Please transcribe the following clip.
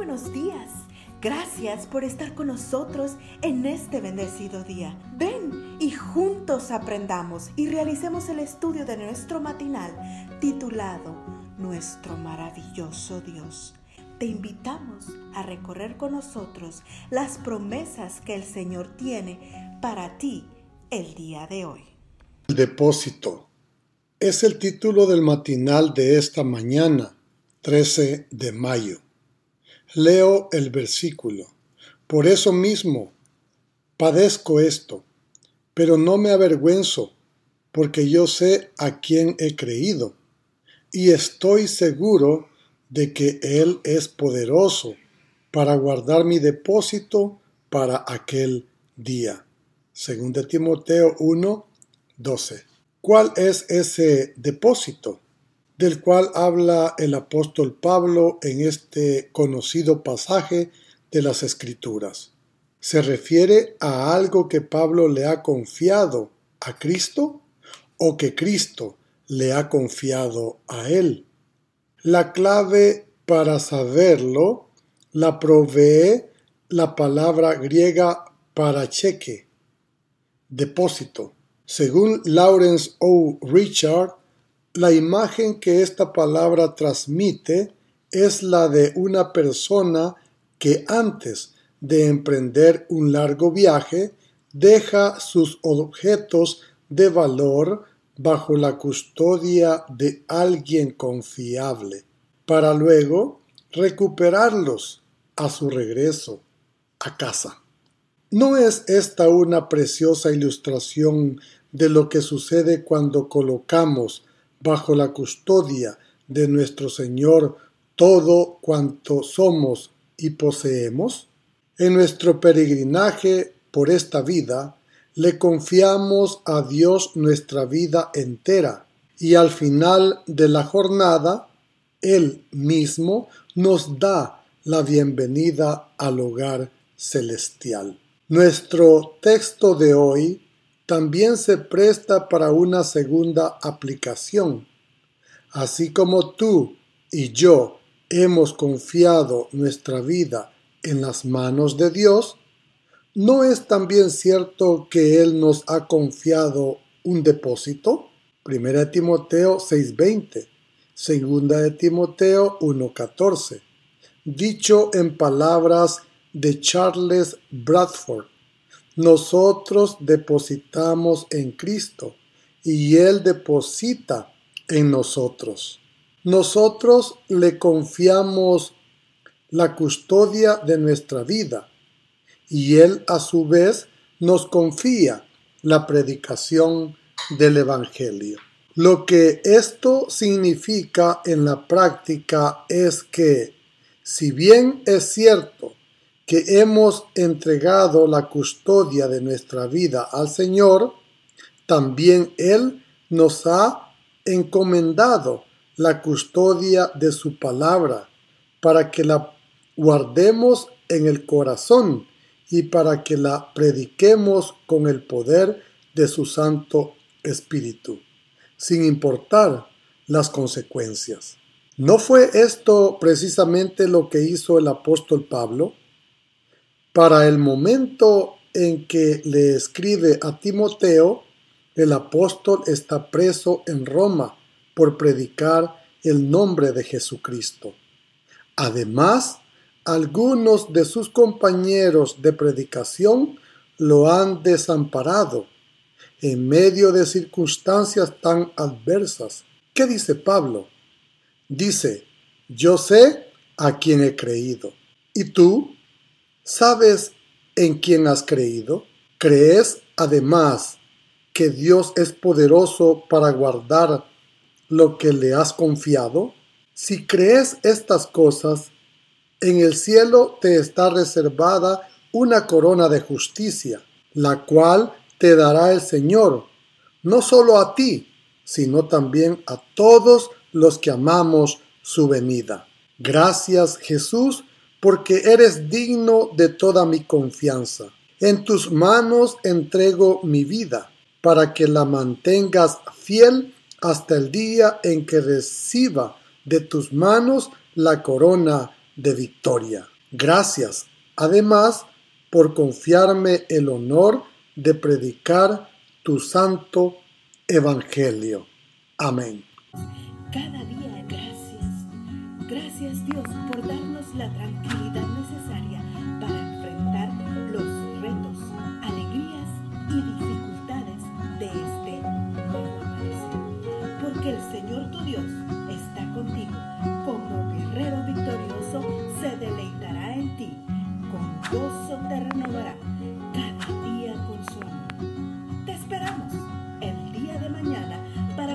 buenos días. Gracias por estar con nosotros en este bendecido día. Ven y juntos aprendamos y realicemos el estudio de nuestro matinal titulado Nuestro maravilloso Dios. Te invitamos a recorrer con nosotros las promesas que el Señor tiene para ti el día de hoy. El depósito es el título del matinal de esta mañana, 13 de mayo. Leo el versículo. Por eso mismo padezco esto, pero no me avergüenzo, porque yo sé a quién he creído, y estoy seguro de que Él es poderoso para guardar mi depósito para aquel día. Según Timoteo 1, 12. ¿Cuál es ese depósito? Del cual habla el apóstol Pablo en este conocido pasaje de las Escrituras. ¿Se refiere a algo que Pablo le ha confiado a Cristo o que Cristo le ha confiado a él? La clave para saberlo la provee la palabra griega para cheque, depósito. Según Lawrence O. Richard, la imagen que esta palabra transmite es la de una persona que antes de emprender un largo viaje deja sus objetos de valor bajo la custodia de alguien confiable, para luego recuperarlos a su regreso a casa. ¿No es esta una preciosa ilustración de lo que sucede cuando colocamos bajo la custodia de nuestro Señor todo cuanto somos y poseemos? En nuestro peregrinaje por esta vida, le confiamos a Dios nuestra vida entera y al final de la jornada, Él mismo nos da la bienvenida al hogar celestial. Nuestro texto de hoy también se presta para una segunda aplicación. Así como tú y yo hemos confiado nuestra vida en las manos de Dios, ¿no es también cierto que Él nos ha confiado un depósito? Primera de Timoteo 6:20, segunda de Timoteo 1:14, dicho en palabras de Charles Bradford nosotros depositamos en Cristo y Él deposita en nosotros. Nosotros le confiamos la custodia de nuestra vida y Él a su vez nos confía la predicación del Evangelio. Lo que esto significa en la práctica es que, si bien es cierto que hemos entregado la custodia de nuestra vida al Señor, también Él nos ha encomendado la custodia de su palabra para que la guardemos en el corazón y para que la prediquemos con el poder de su Santo Espíritu, sin importar las consecuencias. ¿No fue esto precisamente lo que hizo el apóstol Pablo? Para el momento en que le escribe a Timoteo, el apóstol está preso en Roma por predicar el nombre de Jesucristo. Además, algunos de sus compañeros de predicación lo han desamparado en medio de circunstancias tan adversas. ¿Qué dice Pablo? Dice, yo sé a quien he creído. ¿Y tú? ¿Sabes en quién has creído? ¿Crees además que Dios es poderoso para guardar lo que le has confiado? Si crees estas cosas, en el cielo te está reservada una corona de justicia, la cual te dará el Señor, no solo a ti, sino también a todos los que amamos su venida. Gracias Jesús porque eres digno de toda mi confianza. En tus manos entrego mi vida, para que la mantengas fiel hasta el día en que reciba de tus manos la corona de victoria. Gracias, además, por confiarme el honor de predicar tu santo evangelio. Amén. Gracias Dios por darnos la tranquilidad necesaria para enfrentar los retos, alegrías y dificultades de este nuevo amanecer. Porque el Señor tu Dios está contigo. Como guerrero victorioso se deleitará en ti. Con gozo te renovará cada día con su amor. Te esperamos el día de mañana